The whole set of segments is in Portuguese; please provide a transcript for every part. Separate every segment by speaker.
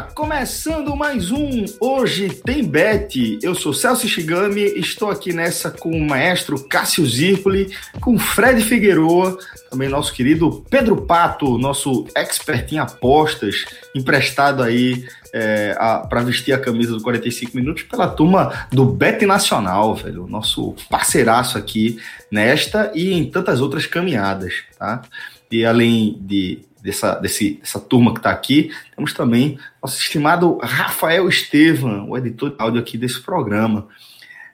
Speaker 1: Começando mais um Hoje Tem Bet. Eu sou Celso Shigami, estou aqui nessa com o maestro Cássio Zirpoli, com Fred Figueroa, também nosso querido Pedro Pato, nosso expert em apostas, emprestado aí é, para vestir a camisa do 45 minutos pela turma do Bet Nacional, velho, nosso parceiraço aqui nesta e em tantas outras caminhadas, tá? E além de dessa, desse, dessa turma que está aqui, temos também nosso estimado Rafael Estevam, o editor de áudio aqui desse programa.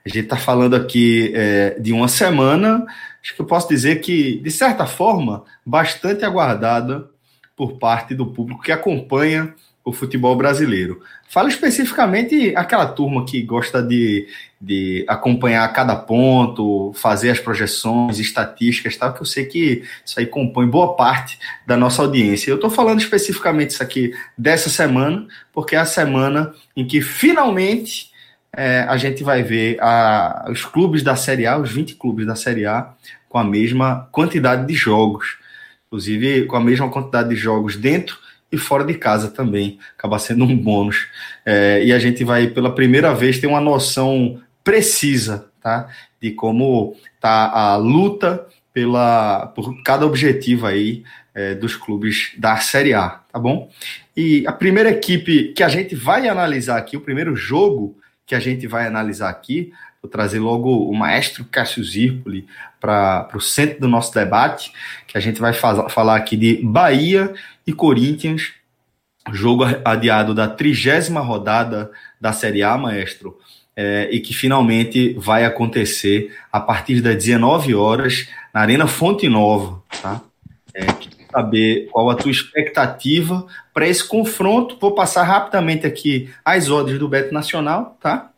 Speaker 1: A gente está falando aqui é, de uma semana, acho que eu posso dizer que, de certa forma, bastante aguardada por parte do público que acompanha o futebol brasileiro. Fala especificamente aquela turma que gosta de, de acompanhar cada ponto, fazer as projeções, estatísticas, tal, que eu sei que isso aí compõe boa parte da nossa audiência. Eu estou falando especificamente isso aqui dessa semana, porque é a semana em que finalmente é, a gente vai ver a, os clubes da Série A, os 20 clubes da Série A, com a mesma quantidade de jogos. Inclusive, com a mesma quantidade de jogos dentro e fora de casa também, acaba sendo um bônus. É, e a gente vai, pela primeira vez, ter uma noção precisa tá? de como tá a luta pela, por cada objetivo aí é, dos clubes da Série A, tá bom? E a primeira equipe que a gente vai analisar aqui, o primeiro jogo que a gente vai analisar aqui, vou trazer logo o maestro Cássio Zirpoli para o centro do nosso debate, que a gente vai falar aqui de Bahia e Corinthians, jogo adiado da trigésima rodada da Série A, maestro, é, e que finalmente vai acontecer a partir das 19 horas na Arena Fonte Nova, tá? É, saber qual a tua expectativa para esse confronto. Vou passar rapidamente aqui as odds do Beto Nacional, tá?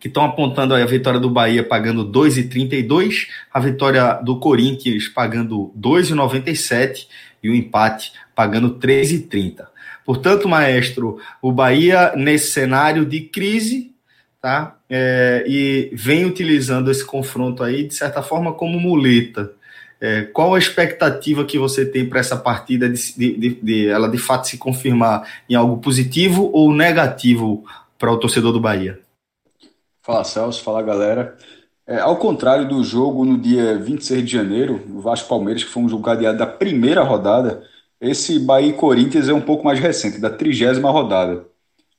Speaker 1: Que estão apontando a vitória do Bahia pagando 2,32, a vitória do Corinthians pagando 2,97 e o empate pagando 3,30. Portanto, maestro, o Bahia, nesse cenário de crise, tá? É, e vem utilizando esse confronto aí, de certa forma, como muleta. É, qual a expectativa que você tem para essa partida de, de, de, de, ela de fato se confirmar em algo positivo ou negativo para o torcedor do Bahia?
Speaker 2: Fala Celso, fala galera. É, ao contrário do jogo no dia 26 de janeiro, o Vasco Palmeiras, que foi um jogo adiado da primeira rodada, esse Bahia e Corinthians é um pouco mais recente, da trigésima rodada.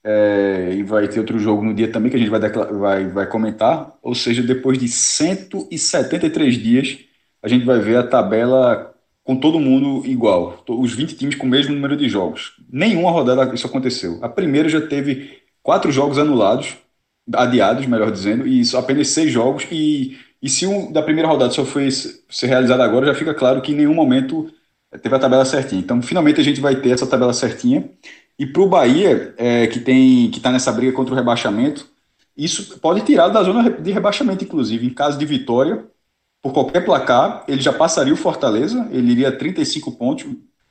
Speaker 2: É, e vai ter outro jogo no dia também que a gente vai, vai, vai comentar. Ou seja, depois de 173 dias, a gente vai ver a tabela com todo mundo igual. Os 20 times com o mesmo número de jogos. Nenhuma rodada isso aconteceu. A primeira já teve quatro jogos anulados, adiados, melhor dizendo, e apenas seis jogos. E, e se um da primeira rodada só foi ser realizado agora, já fica claro que em nenhum momento teve a tabela certinha. Então, finalmente a gente vai ter essa tabela certinha. E para o Bahia, é, que tem que está nessa briga contra o rebaixamento, isso pode tirar da zona de rebaixamento, inclusive. Em caso de vitória, por qualquer placar, ele já passaria o Fortaleza, ele iria a 35 pontos,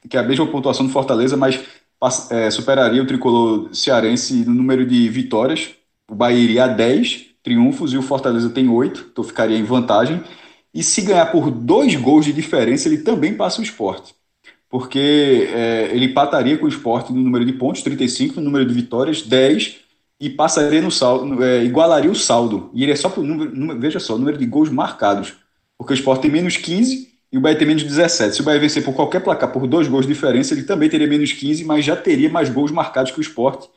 Speaker 2: que é a mesma pontuação do Fortaleza, mas é, superaria o tricolor cearense no número de vitórias. O Bahia iria a 10 triunfos e o Fortaleza tem 8, então ficaria em vantagem. E se ganhar por dois gols de diferença, ele também passa o esporte. Porque é, ele empataria com o esporte no número de pontos, 35, no número de vitórias, 10, e passaria no saldo, é, igualaria o saldo. E ele é só por número, veja só, número de gols marcados. Porque o esporte tem menos 15 e o Bahia tem menos 17. Se o Bahia vencer por qualquer placar por dois gols de diferença, ele também teria menos 15, mas já teria mais gols marcados que o esporte,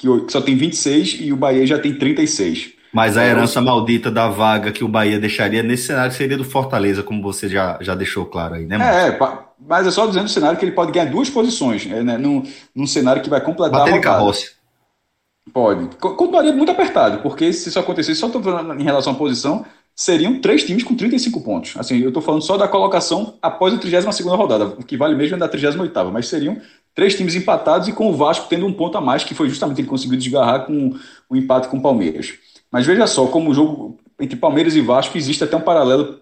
Speaker 2: que só tem 26 e o Bahia já tem 36.
Speaker 1: Mas a herança maldita da vaga que o Bahia deixaria nesse cenário seria do Fortaleza, como você já, já deixou claro aí, né?
Speaker 2: Mano? É, Mas é só dizendo o cenário que ele pode ganhar duas posições, né? num, num cenário que vai completar
Speaker 1: Bater a rodada. Carroça.
Speaker 2: Pode. Continuaria muito apertado, porque se isso acontecesse, só estou falando em relação à posição, seriam três times com 35 pontos. Assim, eu estou falando só da colocação após a 32 rodada, o que vale mesmo é da 38 mas seriam três times empatados e com o Vasco tendo um ponto a mais, que foi justamente ele conseguiu desgarrar com o empate com o Palmeiras. Mas veja só, como o jogo entre Palmeiras e Vasco existe até um paralelo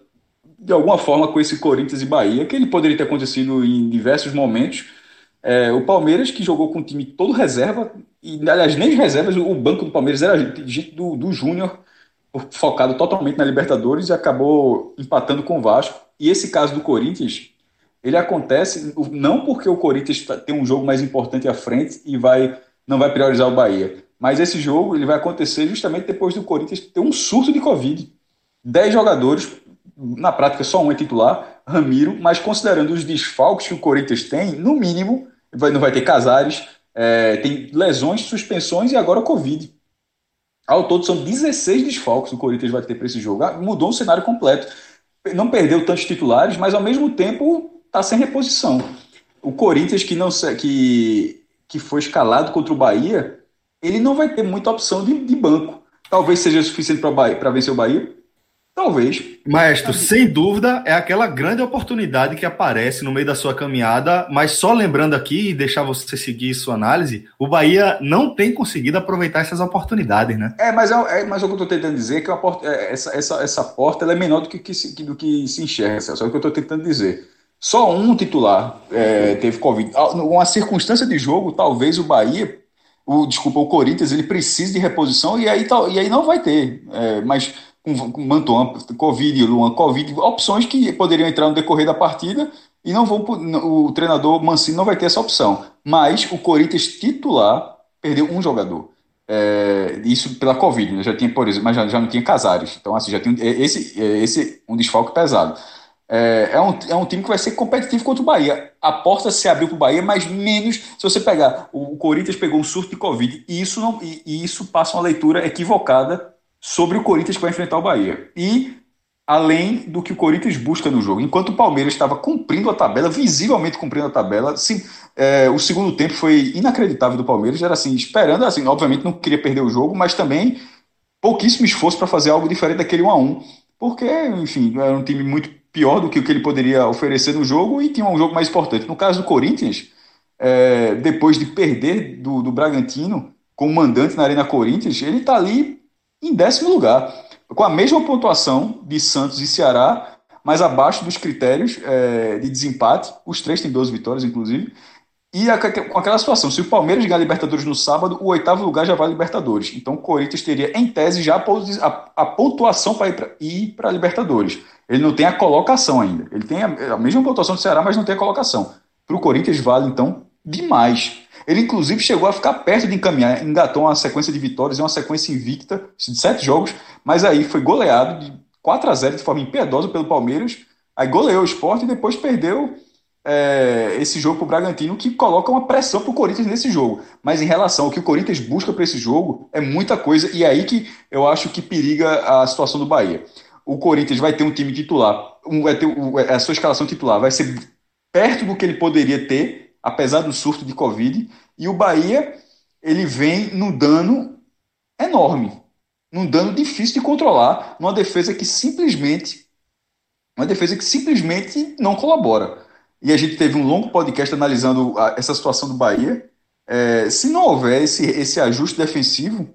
Speaker 2: de alguma forma com esse Corinthians e Bahia, que ele poderia ter acontecido em diversos momentos. É, o Palmeiras, que jogou com o time todo reserva, e aliás, nem de reservas, o banco do Palmeiras era gente do, do Júnior, focado totalmente na Libertadores, e acabou empatando com o Vasco. E esse caso do Corinthians, ele acontece não porque o Corinthians tá, tem um jogo mais importante à frente e vai não vai priorizar o Bahia, mas esse jogo ele vai acontecer justamente depois do Corinthians ter um surto de Covid. Dez jogadores na prática só um é titular, Ramiro, mas considerando os desfalques que o Corinthians tem, no mínimo, vai, não vai ter Casares, é, tem lesões, suspensões e agora Covid. Ao todo são 16 desfalques que o Corinthians vai ter para esse jogo. Ah, mudou o cenário completo. Não perdeu tantos titulares, mas ao mesmo tempo está sem reposição. O Corinthians, que, não, que, que foi escalado contra o Bahia, ele não vai ter muita opção de, de banco. Talvez seja suficiente para vencer o Bahia, Talvez.
Speaker 1: Maestro, sem dúvida, é aquela grande oportunidade que aparece no meio da sua caminhada, mas só lembrando aqui e deixar você seguir sua análise, o Bahia não tem conseguido aproveitar essas oportunidades, né?
Speaker 2: É, mas, é, é mas o que eu estou tentando dizer é que porta, é, essa, essa, essa porta é menor do que, que, se, do que se enxerga, Só o que eu estou tentando dizer. Só um titular é, teve Covid. Ah, uma circunstância de jogo, talvez o Bahia, o, desculpa, o Corinthians, ele precise de reposição e aí, e aí não vai ter. É, mas com, com Mantuan, Covid, Luan, Covid, opções que poderiam entrar no decorrer da partida e não vão o treinador Mancini não vai ter essa opção. Mas o Corinthians titular perdeu um jogador. É, isso pela Covid, né? já tinha, por exemplo, mas já, já não tinha Casares. Então, assim, já tem é, esse, é, esse um desfalque pesado. É, é, um, é um time que vai ser competitivo contra o Bahia. A porta se abriu para o Bahia, mas menos se você pegar. O, Corinthians pegou um surto de Covid e isso, não, e, e isso passa uma leitura equivocada sobre o Corinthians que vai enfrentar o Bahia. E além do que o Corinthians busca no jogo. Enquanto o Palmeiras estava cumprindo a tabela, visivelmente cumprindo a tabela, sim, é, o segundo tempo foi inacreditável do Palmeiras, era assim, esperando, assim, obviamente não queria perder o jogo, mas também pouquíssimo esforço para fazer algo diferente daquele 1 a 1 porque, enfim, era um time muito pior do que o que ele poderia oferecer no jogo e tinha um jogo mais importante. No caso do Corinthians, é, depois de perder do, do Bragantino como mandante na Arena Corinthians, ele está ali em décimo lugar, com a mesma pontuação de Santos e Ceará, mas abaixo dos critérios é, de desempate. Os três têm 12 vitórias, inclusive. E a, com aquela situação, se o Palmeiras ganhar a Libertadores no sábado, o oitavo lugar já vai a Libertadores. Então o Corinthians teria, em tese, já a, a pontuação para ir para a Libertadores. Ele não tem a colocação ainda. Ele tem a, a mesma pontuação do Ceará, mas não tem a colocação. Para o Corinthians vale, então, demais. Ele, inclusive, chegou a ficar perto de encaminhar, engatou uma sequência de vitórias e uma sequência invicta de sete jogos, mas aí foi goleado de 4 a 0 de forma impiedosa pelo Palmeiras, aí goleou o esporte e depois perdeu é, esse jogo para o Bragantino, que coloca uma pressão para o Corinthians nesse jogo. Mas em relação ao que o Corinthians busca para esse jogo, é muita coisa, e é aí que eu acho que periga a situação do Bahia. O Corinthians vai ter um time titular, vai ter, a sua escalação titular vai ser perto do que ele poderia ter apesar do surto de Covid, e o Bahia ele vem num dano enorme, num dano difícil de controlar, numa defesa que simplesmente uma defesa que simplesmente não colabora. E a gente teve um longo podcast analisando a, essa situação do Bahia. É, se não houver esse, esse ajuste defensivo,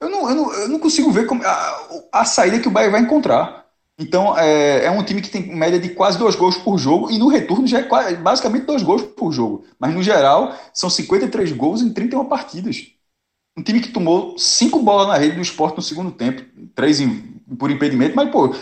Speaker 2: eu não, eu não, eu não consigo ver como, a, a saída que o Bahia vai encontrar. Então, é, é, um time que tem média de quase dois gols por jogo, e no retorno já é basicamente dois gols por jogo. Mas no geral, são 53 gols em 31 partidas. Um time que tomou cinco bolas na rede do esporte no segundo tempo, três em, por impedimento, mas, pô,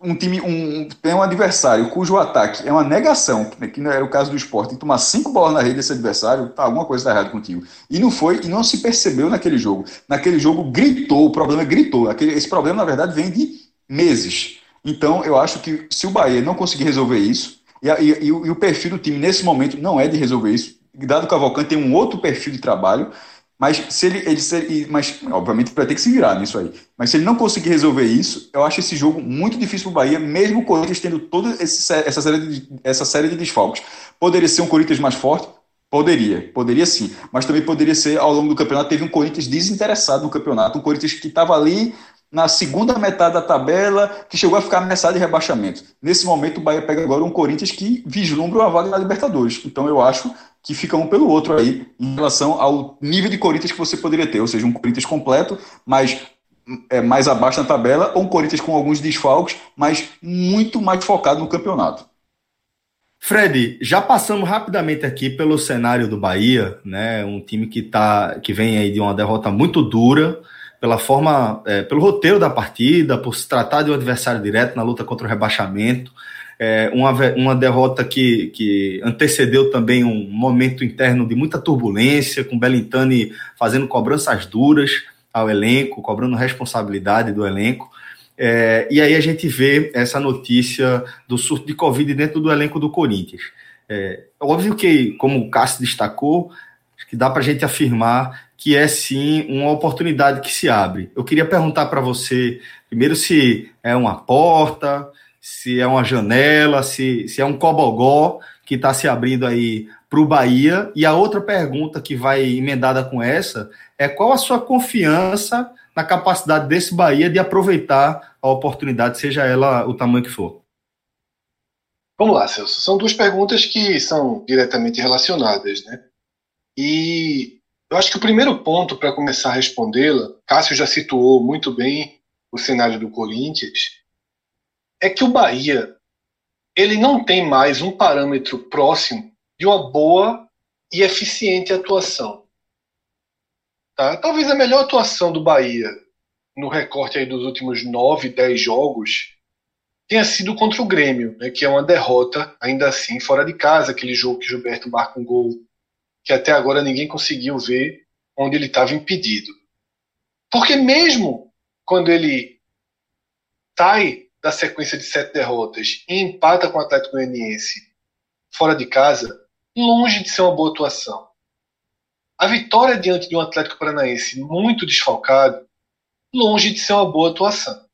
Speaker 2: um time um, tem um adversário cujo ataque é uma negação, que não era o caso do esporte, tomar cinco bolas na rede desse adversário, tá, alguma coisa está errada contigo. E não foi, e não se percebeu naquele jogo. Naquele jogo gritou, o problema gritou. Aquele, esse problema, na verdade, vem de meses. Então, eu acho que se o Bahia não conseguir resolver isso, e, e, e, o perfil do time nesse momento não é de resolver isso, dado que o Cavalcante tem um outro perfil de trabalho, Mas se ele, ele, se ele mas obviamente vai ter que se virar nisso aí. Mas se ele não conseguir resolver isso, eu acho esse jogo muito difícil para o Bahia, mesmo o Corinthians tendo toda essa, série de, essa série de desfalques. Poderia ser um Corinthians mais forte? Poderia, poderia sim. Mas também poderia ser, ao longo do campeonato, teve um Corinthians desinteressado no campeonato, um Corinthians que estava ali na segunda metade da tabela, que chegou a ficar ameaçado de rebaixamento. Nesse momento, o Bahia pega agora um Corinthians que vislumbra uma vaga na Libertadores. Então eu acho que fica um pelo outro aí em relação ao nível de Corinthians que você poderia ter, ou seja, um Corinthians completo, mas é, mais abaixo na tabela, ou um Corinthians com alguns desfalques, mas muito mais focado no campeonato.
Speaker 1: Fred, já passamos rapidamente aqui pelo cenário do Bahia, né? Um time que tá, que vem aí de uma derrota muito dura, pela forma, é, pelo roteiro da partida, por se tratar de um adversário direto na luta contra o rebaixamento. É, uma, uma derrota que, que antecedeu também um momento interno de muita turbulência, com Belintani fazendo cobranças duras ao elenco, cobrando responsabilidade do elenco. É, e aí a gente vê essa notícia do surto de Covid dentro do elenco do Corinthians. É, óbvio que, como o Cássio destacou, que dá para a gente afirmar que é sim uma oportunidade que se abre. Eu queria perguntar para você, primeiro, se é uma porta, se é uma janela, se, se é um cobogó que está se abrindo aí para o Bahia. E a outra pergunta que vai emendada com essa é qual a sua confiança na capacidade desse Bahia de aproveitar a oportunidade, seja ela o tamanho que for?
Speaker 3: Vamos lá, Celso. São duas perguntas que são diretamente relacionadas, né? E eu acho que o primeiro ponto para começar a respondê-la, Cássio já situou muito bem o cenário do Corinthians, é que o Bahia ele não tem mais um parâmetro próximo de uma boa e eficiente atuação. Tá? Talvez a melhor atuação do Bahia no recorte aí dos últimos 9, 10 jogos tenha sido contra o Grêmio, né, que é uma derrota, ainda assim, fora de casa, aquele jogo que Gilberto marca um gol que até agora ninguém conseguiu ver onde ele estava impedido. Porque mesmo quando ele sai da sequência de sete derrotas e empata com o Atlético Goianiense fora de casa, longe de ser uma boa atuação. A vitória diante de um Atlético Paranaense muito desfalcado, longe de ser uma boa atuação.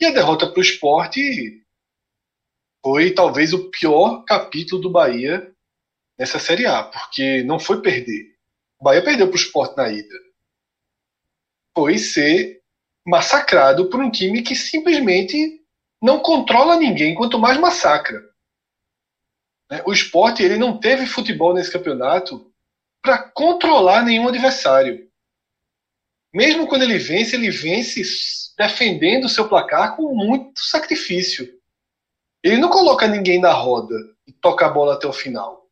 Speaker 3: E a derrota para o esporte foi talvez o pior capítulo do Bahia nessa Série A, porque não foi perder. O Bahia perdeu para o esporte na ida. Foi ser massacrado por um time que simplesmente não controla ninguém, quanto mais massacra. O esporte ele não teve futebol nesse campeonato para controlar nenhum adversário. Mesmo quando ele vence, ele vence defendendo o seu placar com muito sacrifício. Ele não coloca ninguém na roda e toca a bola até o final.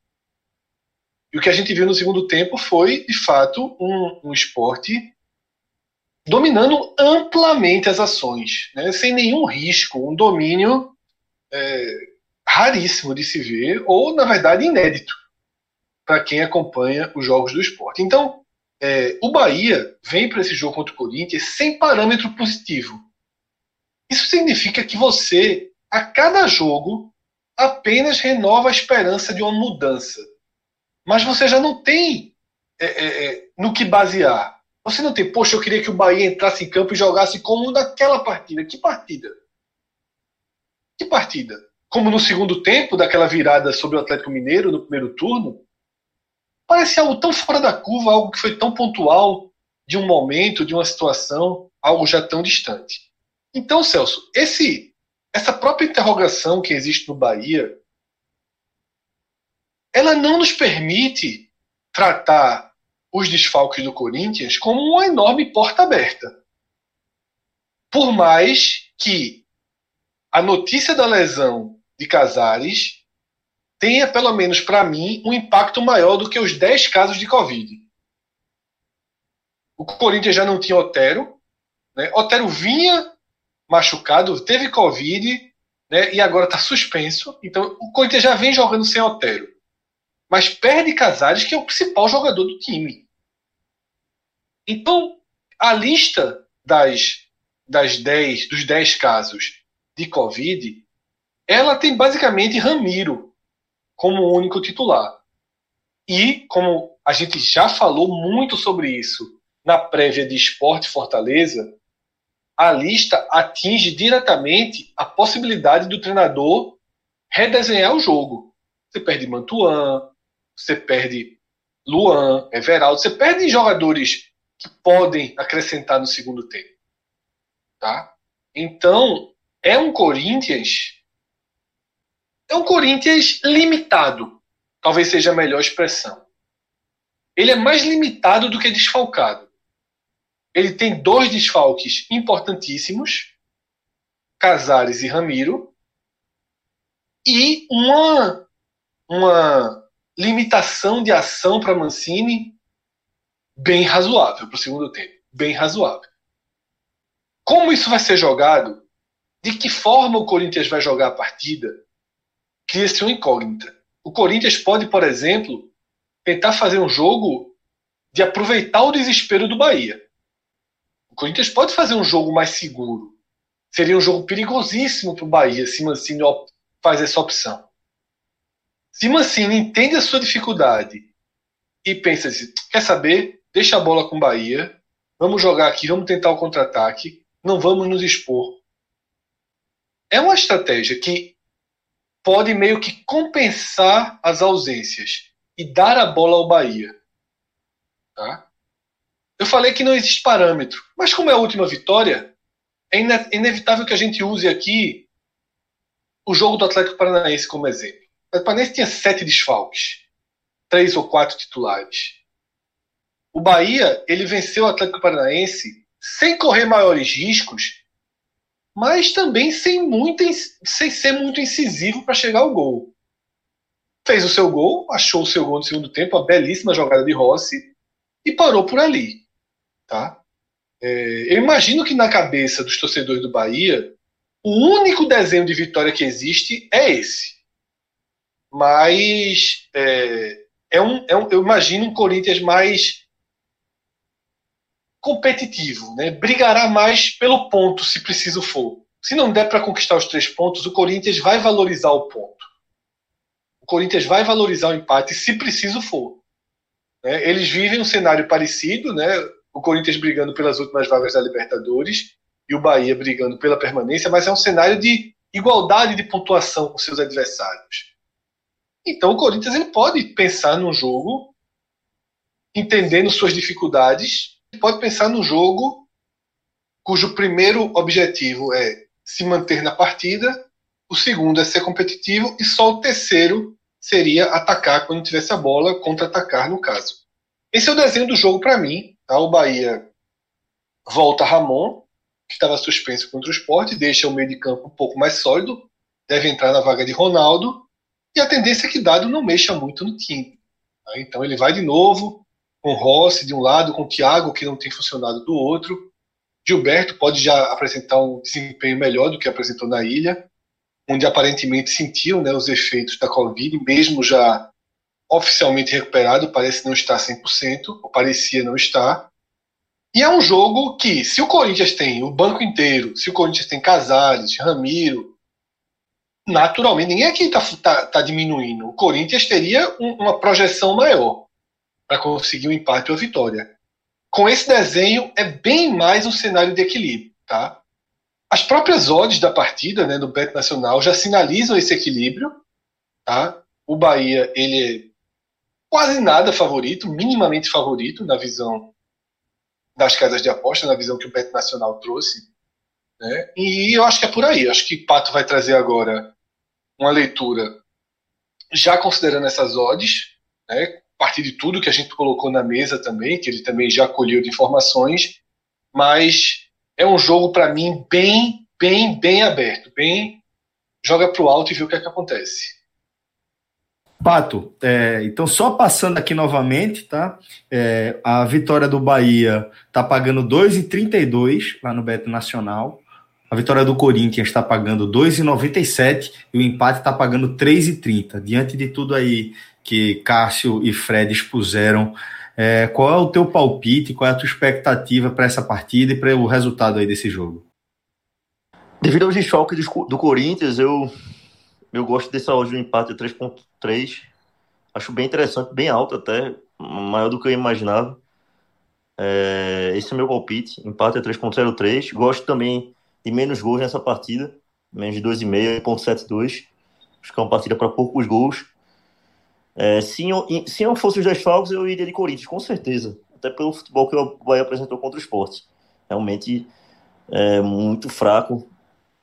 Speaker 3: E o que a gente viu no segundo tempo foi, de fato, um, um esporte dominando amplamente as ações, né? sem nenhum risco, um domínio é, raríssimo de se ver, ou, na verdade, inédito para quem acompanha os jogos do esporte. Então, é, o Bahia vem para esse jogo contra o Corinthians sem parâmetro positivo. Isso significa que você, a cada jogo, apenas renova a esperança de uma mudança. Mas você já não tem é, é, é no que basear. Você não tem, poxa, eu queria que o Bahia entrasse em campo e jogasse como naquela partida. Que partida? Que partida? Como no segundo tempo, daquela virada sobre o Atlético Mineiro no primeiro turno? Parece algo tão fora da curva, algo que foi tão pontual de um momento, de uma situação, algo já tão distante. Então, Celso, esse, essa própria interrogação que existe no Bahia, ela não nos permite tratar os desfalques do Corinthians como uma enorme porta aberta. Por mais que a notícia da lesão de Casares tenha, pelo menos para mim, um impacto maior do que os 10 casos de Covid. O Corinthians já não tinha Otero, né? Otero vinha machucado, teve Covid, né? E agora está suspenso. Então o Corinthians já vem jogando sem Otero. Mas perde Casares, que é o principal jogador do time. Então, a lista das, das 10, dos 10 casos de Covid, ela tem basicamente Ramiro, como único titular. E, como a gente já falou muito sobre isso na prévia de Esporte Fortaleza, a lista atinge diretamente a possibilidade do treinador redesenhar o jogo. Você perde Mantuan, você perde Luan, Everaldo, você perde jogadores que podem acrescentar no segundo tempo. Tá? Então, é um Corinthians. É um Corinthians limitado. Talvez seja a melhor expressão. Ele é mais limitado do que desfalcado. Ele tem dois desfalques importantíssimos, Casares e Ramiro, e uma, uma limitação de ação para Mancini bem razoável para o segundo tempo. Bem razoável. Como isso vai ser jogado? De que forma o Corinthians vai jogar a partida? Cria-se uma incógnita. O Corinthians pode, por exemplo, tentar fazer um jogo de aproveitar o desespero do Bahia. O Corinthians pode fazer um jogo mais seguro. Seria um jogo perigosíssimo para o Bahia se Mancini faz essa opção. Se Mancini entende a sua dificuldade e pensa assim, quer saber? Deixa a bola com o Bahia, vamos jogar aqui, vamos tentar o contra-ataque, não vamos nos expor. É uma estratégia que pode meio que compensar as ausências e dar a bola ao Bahia. Tá? Eu falei que não existe parâmetro, mas como é a última vitória, é inevitável que a gente use aqui o jogo do Atlético Paranaense como exemplo. O Atlético Paranaense tinha sete desfalques, três ou quatro titulares. O Bahia ele venceu o Atlético Paranaense sem correr maiores riscos, mas também sem, muito, sem ser muito incisivo para chegar ao gol. Fez o seu gol, achou o seu gol no segundo tempo, uma belíssima jogada de Rossi, e parou por ali. Tá? É, eu imagino que na cabeça dos torcedores do Bahia, o único desenho de vitória que existe é esse. Mas é, é, um, é um, eu imagino um Corinthians mais competitivo, né? brigará mais pelo ponto se preciso for. Se não der para conquistar os três pontos, o Corinthians vai valorizar o ponto. O Corinthians vai valorizar o empate se preciso for. Né? Eles vivem um cenário parecido, né? o Corinthians brigando pelas últimas vagas da Libertadores e o Bahia brigando pela permanência, mas é um cenário de igualdade de pontuação com seus adversários. Então o Corinthians ele pode pensar num jogo entendendo suas dificuldades, pode pensar num jogo cujo primeiro objetivo é se manter na partida, o segundo é ser competitivo e só o terceiro seria atacar quando tivesse a bola, contra-atacar no caso. Esse é o desenho do jogo para mim. Tá? O Bahia volta Ramon, que estava suspenso contra o esporte, deixa o meio de campo um pouco mais sólido, deve entrar na vaga de Ronaldo, e a tendência é que Dado não mexa muito no time. Tá? Então ele vai de novo com Rossi de um lado, com Thiago, que não tem funcionado do outro. Gilberto pode já apresentar um desempenho melhor do que apresentou na ilha, onde aparentemente sentiu né, os efeitos da Covid, mesmo já oficialmente recuperado, parece não estar 100%, ou parecia não estar. E é um jogo que, se o Corinthians tem o banco inteiro, se o Corinthians tem Casares, Ramiro, naturalmente, ninguém aqui está tá, tá diminuindo. O Corinthians teria um, uma projeção maior para conseguir um empate ou vitória. Com esse desenho, é bem mais um cenário de equilíbrio. Tá? As próprias odds da partida, né, do Bet Nacional, já sinalizam esse equilíbrio. Tá? O Bahia ele é quase nada favorito, minimamente favorito na visão das casas de aposta, na visão que o Bet Nacional trouxe. Né? E eu acho que é por aí. Acho que Pato vai trazer agora uma leitura já considerando essas odds, né? Partir de tudo que a gente colocou na mesa também, que ele também já colheu de informações, mas é um jogo para mim bem, bem, bem aberto, bem joga para o alto e vê o que, é que acontece.
Speaker 1: Pato, é, então só passando aqui novamente, tá? É, a vitória do Bahia tá pagando 2,32 lá no Beto Nacional. A vitória do Corinthians está pagando 2,97 e o empate está pagando 3,30. Diante de tudo aí que Cássio e Fred expuseram, é, qual é o teu palpite, qual é a tua expectativa para essa partida e para o resultado aí desse jogo?
Speaker 4: Devido aos desfalques do Corinthians, eu eu gosto dessa hoje do empate 3.3. Acho bem interessante, bem alto até. maior do que eu imaginava. É, esse é meu palpite. Empate é 3.03. Gosto também de menos gols nessa partida. Menos de 2,5, 1.72. Acho que é uma partida para poucos gols. É, se, eu, se eu fosse os desfalques, eu iria de Corinthians, com certeza. Até pelo futebol que o Bahia apresentou contra o esporte. Realmente é muito fraco.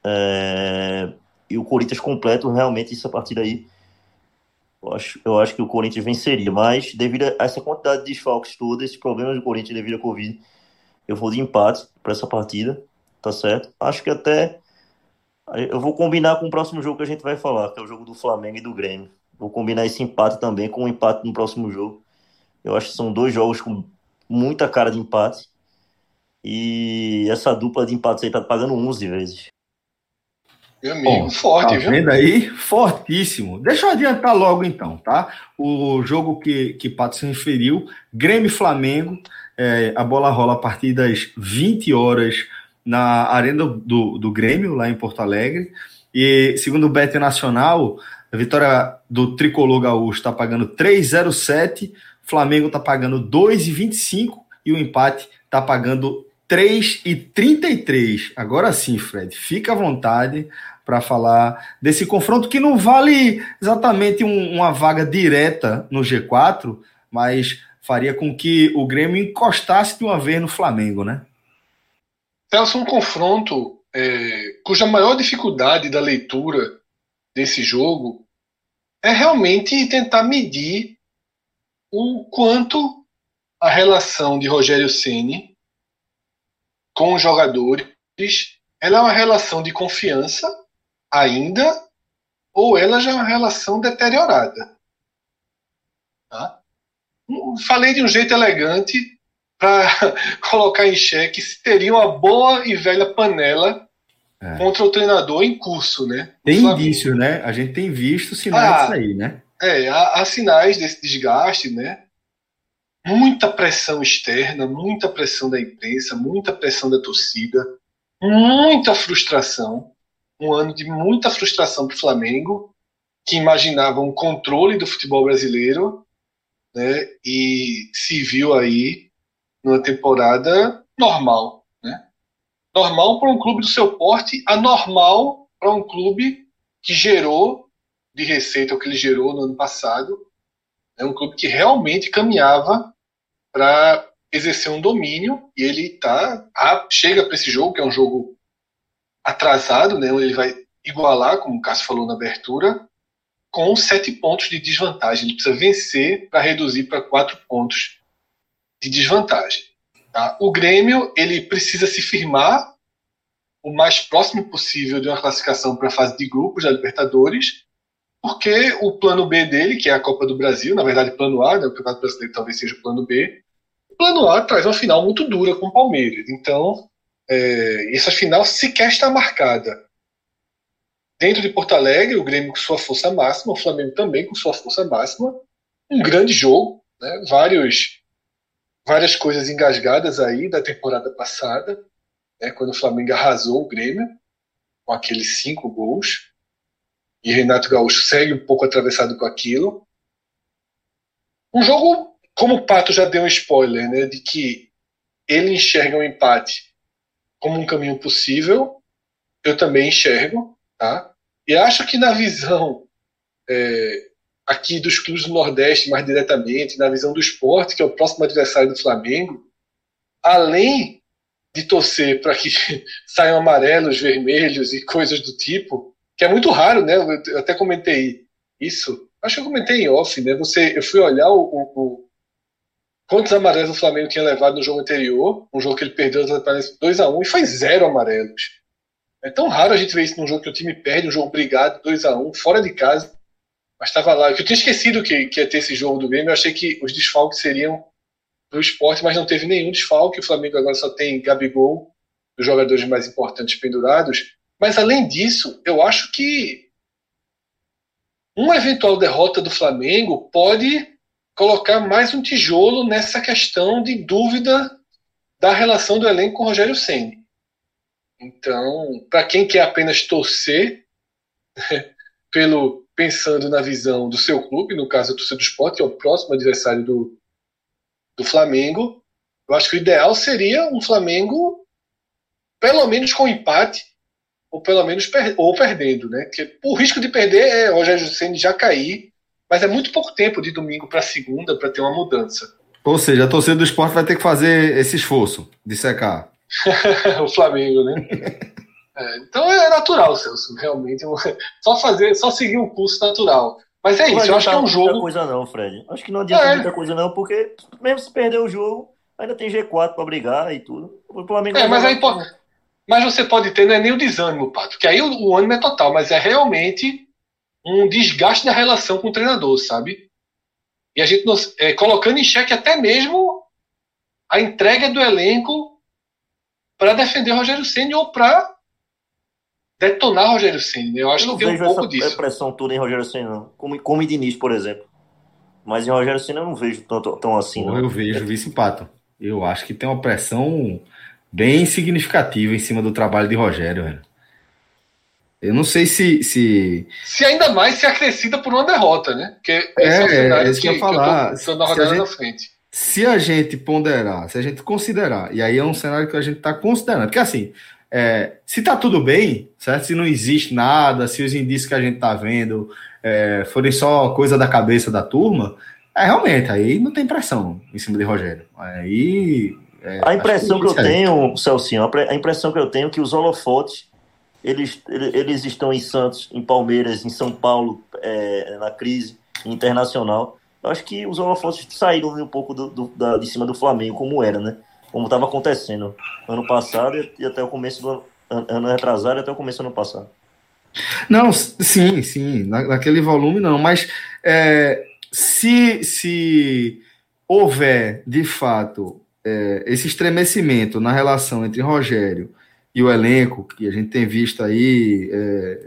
Speaker 4: É, e o Corinthians completo, realmente, essa partida aí eu acho, eu acho que o Corinthians venceria, mas devido a essa quantidade de desfalques todos, esses problemas do Corinthians devido à Covid, eu vou de empate para essa partida, tá certo? Acho que até eu vou combinar com o próximo jogo que a gente vai falar, que é o jogo do Flamengo e do Grêmio. Vou combinar esse empate também com o um empate no próximo jogo. Eu acho que são dois jogos com muita cara de empate. E essa dupla de empates aí tá pagando 11 vezes.
Speaker 1: Meu amigo, Bom, forte, tá viu? Vendo aí? Fortíssimo. Deixa eu adiantar logo então, tá? O jogo que, que Pato se referiu, Grêmio Flamengo, é, a bola rola a partir das 20 horas na Arena do, do Grêmio, lá em Porto Alegre. E segundo o Bet Nacional, a vitória do Tricolor Gaúcho está pagando 3,07, Flamengo está pagando 2,25 e o empate está pagando 3,33. Agora sim, Fred, fica à vontade para falar desse confronto que não vale exatamente um, uma vaga direta no G4, mas faria com que o Grêmio encostasse de uma vez no Flamengo, né?
Speaker 3: Celso, um confronto é, cuja maior dificuldade da leitura desse jogo é realmente tentar medir o quanto a relação de Rogério Ceni com os jogadores ela é uma relação de confiança ainda ou ela já é uma relação deteriorada. Tá? Falei de um jeito elegante para colocar em xeque se teria uma boa e velha panela é. contra o treinador em curso, né?
Speaker 1: Tem indício, né? A gente tem visto sinais ah, disso aí, né?
Speaker 3: É, há, há sinais desse desgaste, né? Muita pressão externa, muita pressão da imprensa, muita pressão da torcida, muita frustração um ano de muita frustração para o Flamengo, que imaginava um controle do futebol brasileiro, né, e se viu aí numa temporada normal? Normal para um clube do seu porte, anormal para um clube que gerou de receita o que ele gerou no ano passado, é um clube que realmente caminhava para exercer um domínio e ele tá chega para esse jogo que é um jogo atrasado, né, ele vai igualar, como o Cássio falou na abertura, com sete pontos de desvantagem. Ele precisa vencer para reduzir para quatro pontos de desvantagem. Tá? O Grêmio ele precisa se firmar o mais próximo possível de uma classificação para a fase de grupos da Libertadores, porque o plano B dele, que é a Copa do Brasil, na verdade, plano A, né, o Campeonato Brasileiro talvez seja o plano B, o plano A traz uma final muito dura com o Palmeiras. Então, é, essa final sequer está marcada. Dentro de Porto Alegre, o Grêmio com sua força máxima, o Flamengo também com sua força máxima. Um grande jogo, né? Vários, várias coisas engasgadas aí da temporada passada, né? quando o Flamengo arrasou o Grêmio com aqueles cinco gols. E Renato Gaúcho segue um pouco atravessado com aquilo. Um jogo, como o Pato já deu um spoiler, né, de que ele enxerga um empate como um caminho possível, eu também enxergo, tá? E acho que na visão é, aqui dos clubes do Nordeste, mais diretamente, na visão do esporte, que é o próximo adversário do Flamengo, além de torcer para que saiam amarelos, vermelhos e coisas do tipo, que é muito raro, né? Eu até comentei isso. Acho que eu comentei em off, né? Você, eu fui olhar o, o, Quantos amarelos o Flamengo tinha levado no jogo anterior? Um jogo que ele perdeu 2x1 e foi zero amarelos. É tão raro a gente ver isso num jogo que o time perde, um jogo brigado, 2x1, fora de casa. Mas estava lá. Eu tinha esquecido que, que ia ter esse jogo do Grêmio. Eu achei que os desfalques seriam pro esporte, mas não teve nenhum desfalque. O Flamengo agora só tem Gabigol, os jogadores mais importantes pendurados. Mas além disso, eu acho que uma eventual derrota do Flamengo pode colocar mais um tijolo nessa questão de dúvida da relação do elenco com o Rogério Senni. Então, para quem quer apenas torcer, pelo pensando na visão do seu clube, no caso do seu esporte, que é o próximo adversário do, do Flamengo, eu acho que o ideal seria um Flamengo pelo menos com empate ou pelo menos per ou perdendo, né? Porque o risco de perder é o Rogério Ceni já cair, mas é muito pouco tempo de domingo para segunda para ter uma mudança.
Speaker 1: Ou seja, a torcida do esporte vai ter que fazer esse esforço de secar.
Speaker 3: o Flamengo, né? É, então é natural, Celso, realmente. Só fazer, só seguir um curso natural. Mas é isso, eu acho que é um jogo. Não
Speaker 4: coisa não, Fred. Acho que não adianta é. muita coisa não, porque mesmo se perder o jogo, ainda tem G4 para brigar e tudo.
Speaker 3: O Flamengo é, mas aí pode, mas você pode ter, não é nem o desânimo, Pato, que aí o, o ânimo é total, mas é realmente um desgaste da relação com o treinador, sabe? E a gente nos, é, colocando em xeque até mesmo a entrega do elenco para defender Rogério Senna ou para detonar Rogério Senna. Eu acho eu que tem um pouco disso.
Speaker 4: Não pressão toda em Rogério Senna, não. Como, como em Diniz, por exemplo. Mas em Rogério Senna eu não vejo tanto, tão assim. Não.
Speaker 1: Eu vejo vice-empato. Eu acho que tem uma pressão bem significativa em cima do trabalho de Rogério, velho. Eu não sei se, se.
Speaker 3: Se ainda mais se acrescida por uma derrota, né?
Speaker 1: Porque é, é, é isso que, eu ia falar. Que eu tô, tô gente. Se a gente ponderar, se a gente considerar, e aí é um cenário que a gente está considerando, porque assim, é, se tá tudo bem, certo? Se não existe nada, se os indícios que a gente tá vendo é, forem só coisa da cabeça da turma, é realmente, aí não tem pressão em cima de Rogério. Aí.
Speaker 4: É, a impressão que, que eu tenho, Celcinho, a impressão que eu tenho é que os holofotes eles, eles estão em Santos, em Palmeiras, em São Paulo, é, na crise internacional. Eu acho que os holofotes saíram um pouco do, do, da, de cima do Flamengo, como era, né? Como estava acontecendo ano passado e até o começo do ano, ano retrasado e até o começo do ano passado.
Speaker 1: Não, sim, sim, naquele volume não, mas é, se, se houver de fato é, esse estremecimento na relação entre Rogério e o elenco, que a gente tem visto aí, é,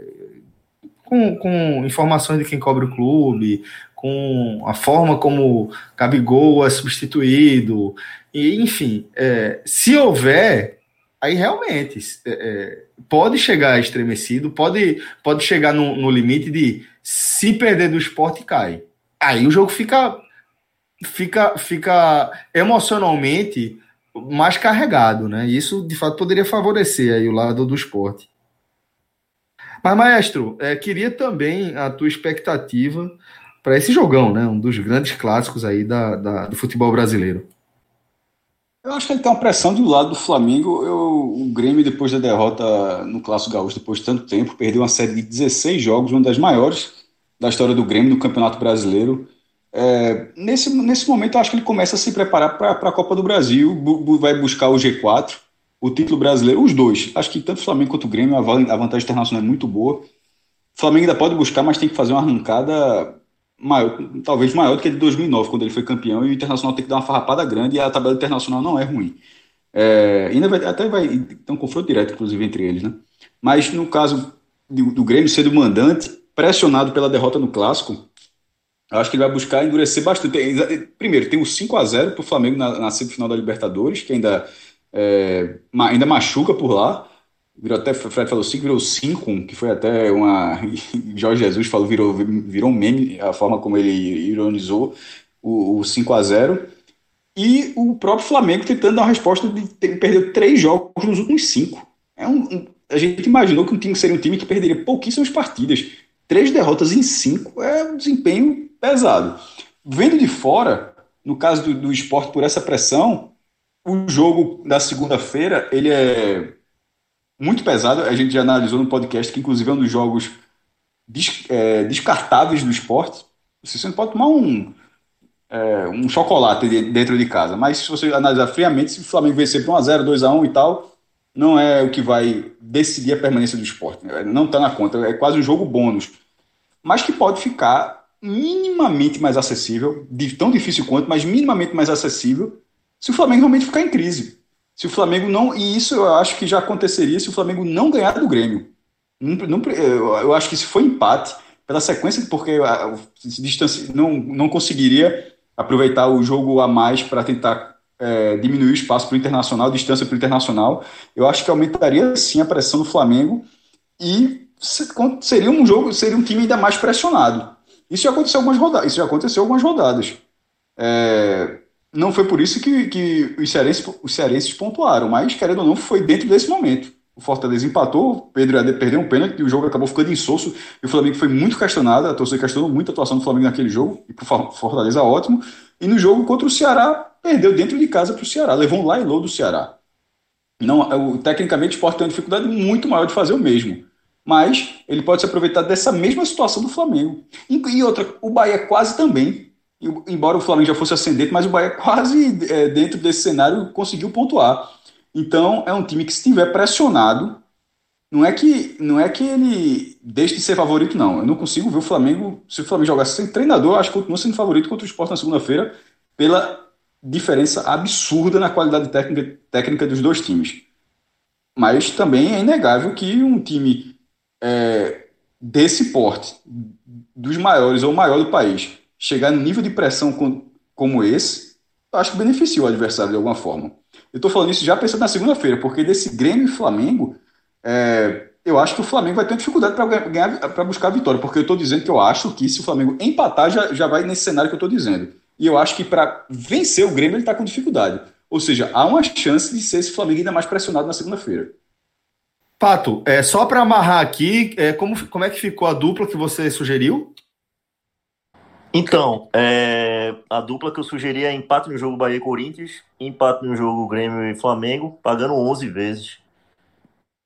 Speaker 1: com, com informações de quem cobre o clube, com a forma como Gabigol é substituído, e, enfim, é, se houver, aí realmente é, é, pode chegar estremecido, pode, pode chegar no, no limite de se perder do esporte cai. Aí o jogo fica fica fica emocionalmente mais carregado, né? Isso de fato poderia favorecer aí o lado do esporte. Mas, maestro, é, queria também a tua expectativa para esse jogão, né? Um dos grandes clássicos aí da, da, do futebol brasileiro.
Speaker 2: Eu acho que ele tem uma pressão do lado do Flamengo. Eu, o Grêmio, depois da derrota no Clássico Gaúcho, depois de tanto tempo, perdeu uma série de 16 jogos, uma das maiores da história do Grêmio no Campeonato Brasileiro. É, nesse, nesse momento, eu acho que ele começa a se preparar para a Copa do Brasil, bu, vai buscar o G4, o título brasileiro, os dois. Acho que tanto o Flamengo quanto o Grêmio, a vantagem internacional é muito boa. O Flamengo ainda pode buscar, mas tem que fazer uma arrancada maior, talvez maior do que a de 2009, quando ele foi campeão, e o Internacional tem que dar uma farrapada grande, e a tabela internacional não é ruim. É, até vai ter um confronto direto, inclusive, entre eles, né? Mas no caso do, do Grêmio sendo mandante, pressionado pela derrota no Clássico, acho que ele vai buscar endurecer bastante. Primeiro, tem o 5 a 0 para o Flamengo na, na, semifinal da Libertadores, que ainda, é, ainda machuca por lá. Virou até, Fred falou 5, virou 5, que foi até uma. Jorge Jesus falou, virou, virou um meme a forma como ele ironizou o, o 5 a 0 E o próprio Flamengo tentando dar uma resposta de ter perdido três jogos nos últimos cinco. É um, um, a gente imaginou que um time seria um time que perderia pouquíssimas partidas. Três derrotas em cinco é um desempenho pesado. Vendo de fora, no caso do, do esporte por essa pressão, o jogo da segunda-feira ele é muito pesado. A gente já analisou no podcast que, inclusive, é um dos jogos des, é, descartáveis do esporte. Você não pode tomar um, é, um chocolate dentro de casa, mas se você analisar friamente, se o Flamengo vencer por 1x0, 2x1 e tal, não é o que vai decidir a permanência do esporte. Não está na conta, é quase um jogo bônus. Mas que pode ficar minimamente mais acessível, tão difícil quanto, mas minimamente mais acessível, se o Flamengo realmente ficar em crise. Se o Flamengo não. E isso eu acho que já aconteceria se o Flamengo não ganhar do Grêmio. Não, não, eu acho que se foi empate, pela sequência, porque se distância, não, não conseguiria aproveitar o jogo a mais para tentar é, diminuir o espaço para o internacional, distância para o internacional, eu acho que aumentaria sim a pressão do Flamengo e seria um jogo, seria um time ainda mais pressionado. Isso já aconteceu algumas rodadas. Isso já aconteceu algumas rodadas. É, não foi por isso que, que os, cearenses, os cearenses pontuaram, mas, querendo ou não, foi dentro desse momento. O Fortaleza empatou, o Pedro perdeu um pênalti o jogo acabou ficando insosso. E o Flamengo foi muito questionado, a torcida questionou muito a atuação do Flamengo naquele jogo, e o Fortaleza ótimo. E no jogo contra o Ceará, perdeu dentro de casa para o Ceará, levou um lá low do Ceará. Não, o, tecnicamente o Sport tem uma dificuldade muito maior de fazer o mesmo. Mas ele pode se aproveitar dessa mesma situação do Flamengo. E, e outra, o Bahia quase também embora o Flamengo já fosse ascendente, mas o Bahia quase é, dentro desse cenário conseguiu pontuar. Então é um time que se estiver pressionado, não é que não é que ele deixe de ser favorito não. Eu não consigo ver o Flamengo, se o Flamengo jogasse sem treinador, acho que continua sendo favorito contra o Sport na segunda-feira pela diferença absurda na qualidade técnica, técnica dos dois times. Mas também é inegável que um time é, desse porte, dos maiores ou maior do país, chegar no nível de pressão com, como esse, acho que beneficia o adversário de alguma forma. Eu estou falando isso já pensando na segunda-feira, porque desse Grêmio e Flamengo, é, eu acho que o Flamengo vai ter dificuldade para buscar a vitória, porque eu estou dizendo que eu acho que se o Flamengo empatar, já, já vai nesse cenário que eu estou dizendo. E eu acho que para vencer o Grêmio ele está com dificuldade. Ou seja, há uma chance de ser esse Flamengo ainda mais pressionado na segunda-feira.
Speaker 1: Pato, é, só para amarrar aqui, é, como, como é que ficou a dupla que você sugeriu?
Speaker 4: Então, é, a dupla que eu sugeri é empate no jogo Bahia e Corinthians, empate no jogo Grêmio e Flamengo, pagando 11 vezes.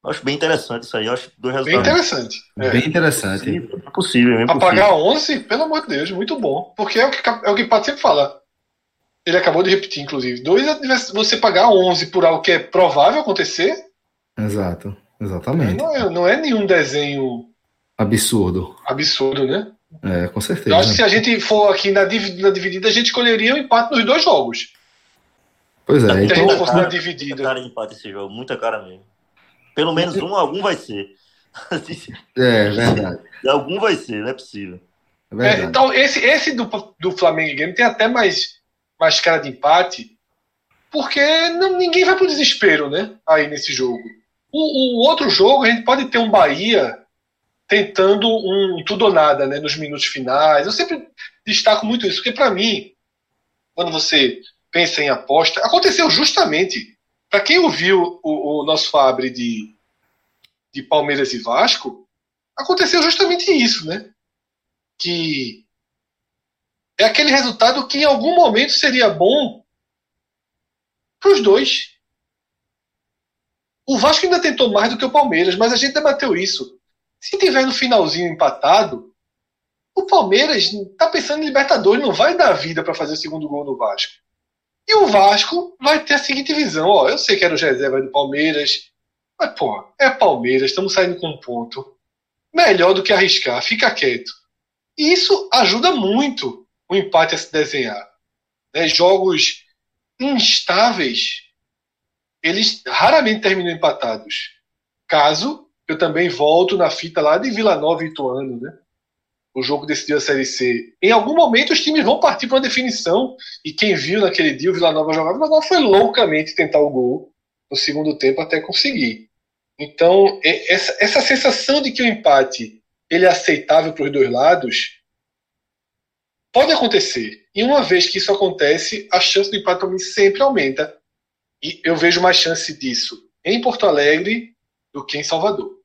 Speaker 4: Acho bem interessante isso aí. Acho dois resultados.
Speaker 3: Bem interessante.
Speaker 1: É. Bem interessante.
Speaker 4: É possível, é
Speaker 3: possível. pagar 11, pelo amor de Deus, muito bom. Porque é o que, é o que o Pato sempre fala. Ele acabou de repetir, inclusive. Dois você pagar 11 por algo que é provável acontecer.
Speaker 1: Exato. Exatamente.
Speaker 3: Não é, não é nenhum desenho
Speaker 1: absurdo.
Speaker 3: Absurdo, né?
Speaker 1: É, com certeza.
Speaker 3: Eu acho que se a gente for aqui na, na dividida, a gente escolheria o um empate nos dois jogos.
Speaker 1: Pois é.
Speaker 3: Então, se fosse na dividida.
Speaker 4: Muita cara de empate esse jogo, muita cara mesmo. Pelo menos um, algum vai ser.
Speaker 1: É, verdade.
Speaker 4: algum vai ser, não é possível.
Speaker 3: É é, então, esse, esse do, do Flamengo Game tem até mais, mais cara de empate, porque não, ninguém vai pro desespero, né? Aí nesse jogo. O, o outro jogo, a gente pode ter um Bahia tentando um tudo ou nada, né, nos minutos finais. Eu sempre destaco muito isso, porque para mim, quando você pensa em aposta, aconteceu justamente. Para quem ouviu o, o, nosso Fabre de, de Palmeiras e Vasco, aconteceu justamente isso, né? Que é aquele resultado que em algum momento seria bom para os dois. O Vasco ainda tentou mais do que o Palmeiras, mas a gente debateu isso. Se tiver no finalzinho empatado, o Palmeiras está pensando em Libertadores, não vai dar vida para fazer o segundo gol no Vasco. E o Vasco vai ter a seguinte visão: ó, eu sei que era o reserva do Palmeiras, mas, pô, é Palmeiras, estamos saindo com um ponto. Melhor do que arriscar, fica quieto. E isso ajuda muito o empate a se desenhar. Né? Jogos instáveis, eles raramente terminam empatados. Caso eu também volto na fita lá de Vila Nova e Ituano, né? O jogo decidiu a Série C. Em algum momento os times vão partir para uma definição. E quem viu naquele dia o Vila Nova jogar, o Vila Nova foi loucamente tentar o gol no segundo tempo até conseguir. Então, essa, essa sensação de que o empate ele é aceitável para os dois lados pode acontecer. E uma vez que isso acontece, a chance do empate para mim sempre aumenta. E eu vejo mais chance disso em Porto Alegre do que em Salvador.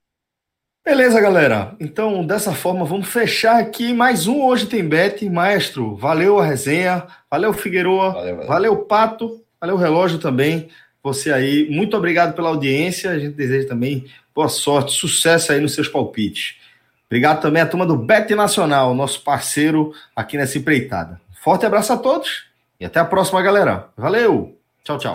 Speaker 1: Beleza, galera. Então, dessa forma, vamos fechar aqui mais um Hoje Tem Bet. Maestro, valeu a resenha, valeu Figueroa, valeu, valeu. valeu Pato, valeu Relógio também. Você aí, muito obrigado pela audiência. A gente deseja também boa sorte, sucesso aí nos seus palpites. Obrigado também à turma do Bet Nacional, nosso parceiro aqui nessa empreitada. Forte abraço a todos e até a próxima, galera. Valeu! Tchau, tchau.